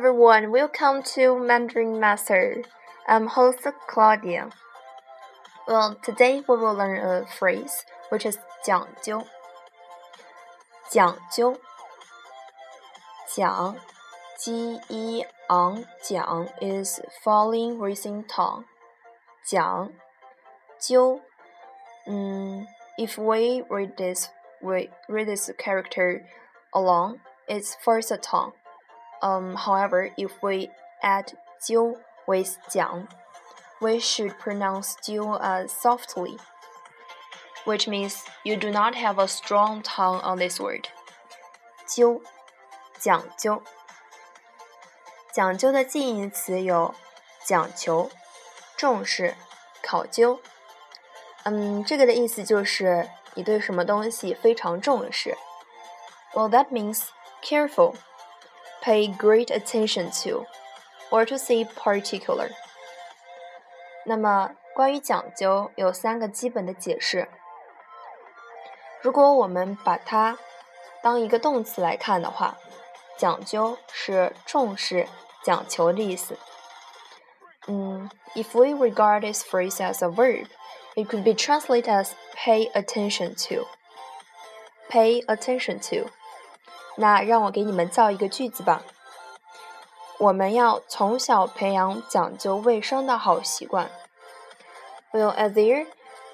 Hello everyone, welcome to Mandarin Master. I'm host Claudia. Well, today we will learn a phrase which is 讲究。讲究，讲，g e ang 讲 is falling racing tongue. 讲究，嗯，if we read this we read this character along, it's first a tongue. Um, however, if we add 揪 with 讲 we should pronounce 揪 as softly, which means you do not have a strong tongue on this word. 揪，讲究。讲究的近义词有讲求、重视、考究。嗯，这个的意思就是你对什么东西非常重视。Well, that means careful pay great attention to, or to say particular。那么关于讲究有三个基本的解释。如果我们把它当一个动词来看的话，讲究是重视、讲求的意思。嗯，if we regard this phrase as a verb, it could be translated as pay attention to. Pay attention to. 那让我给你们造一个句子吧。我们要从小培养讲究卫生的好习惯。Well, as there,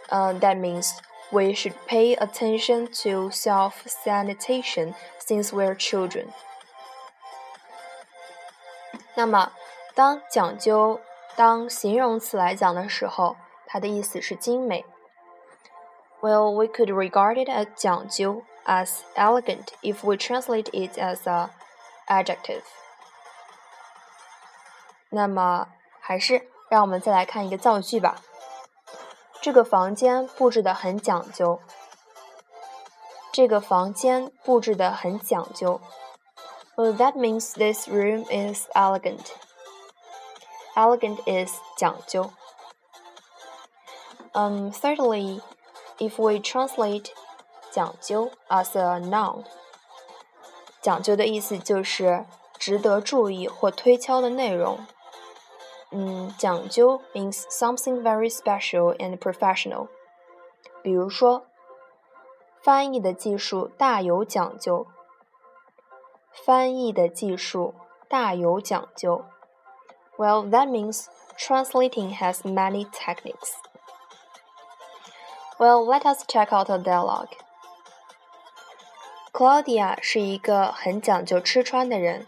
uh, that means we should pay attention to self-sanitation since we're children. 那么，当讲究当形容词来讲的时候，它的意思是精美。Well, we could regard it as 讲究 as elegant if we translate it as a adjective. 那么，还是让我们再来看一个造句吧。这个房间布置的很讲究。这个房间布置的很讲究。Well, that means this room is elegant. Elegant is 讲究。Um, thirdly, if we translate 讲究 as a noun，讲究的意思就是值得注意或推敲的内容。嗯，讲究 means something very special and professional。比如说，翻译的技术大有讲究。翻译的技术大有讲究。Well, that means translating has many techniques. Well, let us check out a dialogue. Claudia 是一个很讲究吃穿的人。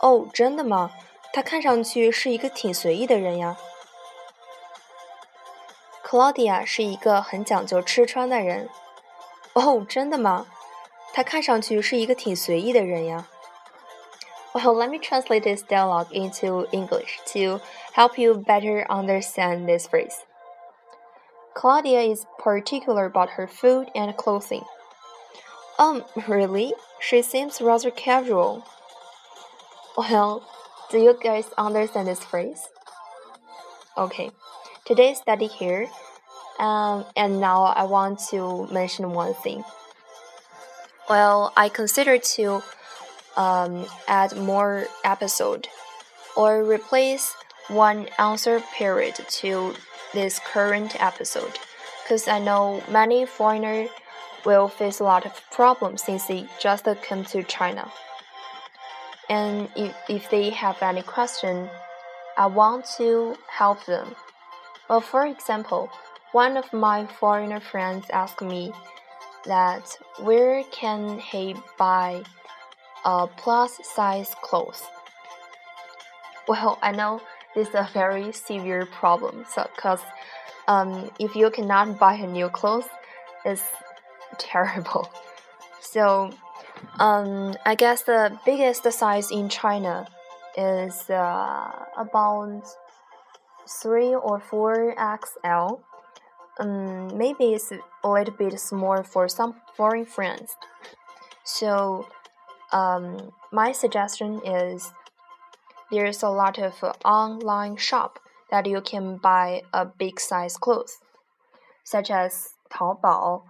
哦，真的吗？她看上去是一个挺随意的人呀。Claudia 是一个很讲究吃穿的人。哦，真的吗？她看上去是一个挺随意的人呀。Well, let me translate this dialogue into English to help you better understand this phrase. Claudia is particular about her food and clothing. Um, really? She seems rather casual. Well, do you guys understand this phrase? Okay, today's study here. Um, and now I want to mention one thing. Well, I consider to um, add more episode or replace one answer period to this current episode because I know many foreigners will face a lot of problems since they just came to China. And if, if they have any question, I want to help them. Well, for example, one of my foreigner friends asked me that where can he buy a plus size clothes? Well, I know this is a very severe problem, so because um, if you cannot buy a new clothes, it's terrible. So um, I guess the biggest size in China is uh, about three or four XL. Um, maybe it's a little bit small for some foreign friends. So, um, my suggestion is there's a lot of online shop that you can buy a big size clothes, such as Taobao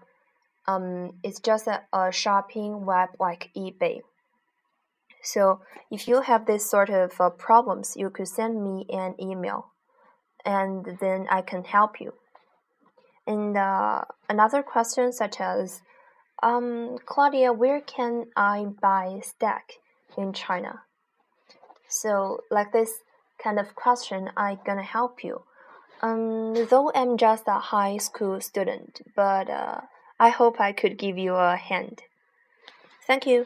um, it's just a, a shopping web like eBay. So if you have this sort of uh, problems, you could send me an email, and then I can help you. And uh, another question such as, um, Claudia, where can I buy stack in China? So like this kind of question, I gonna help you. Um, though I'm just a high school student, but uh, I hope I could give you a hand. Thank you.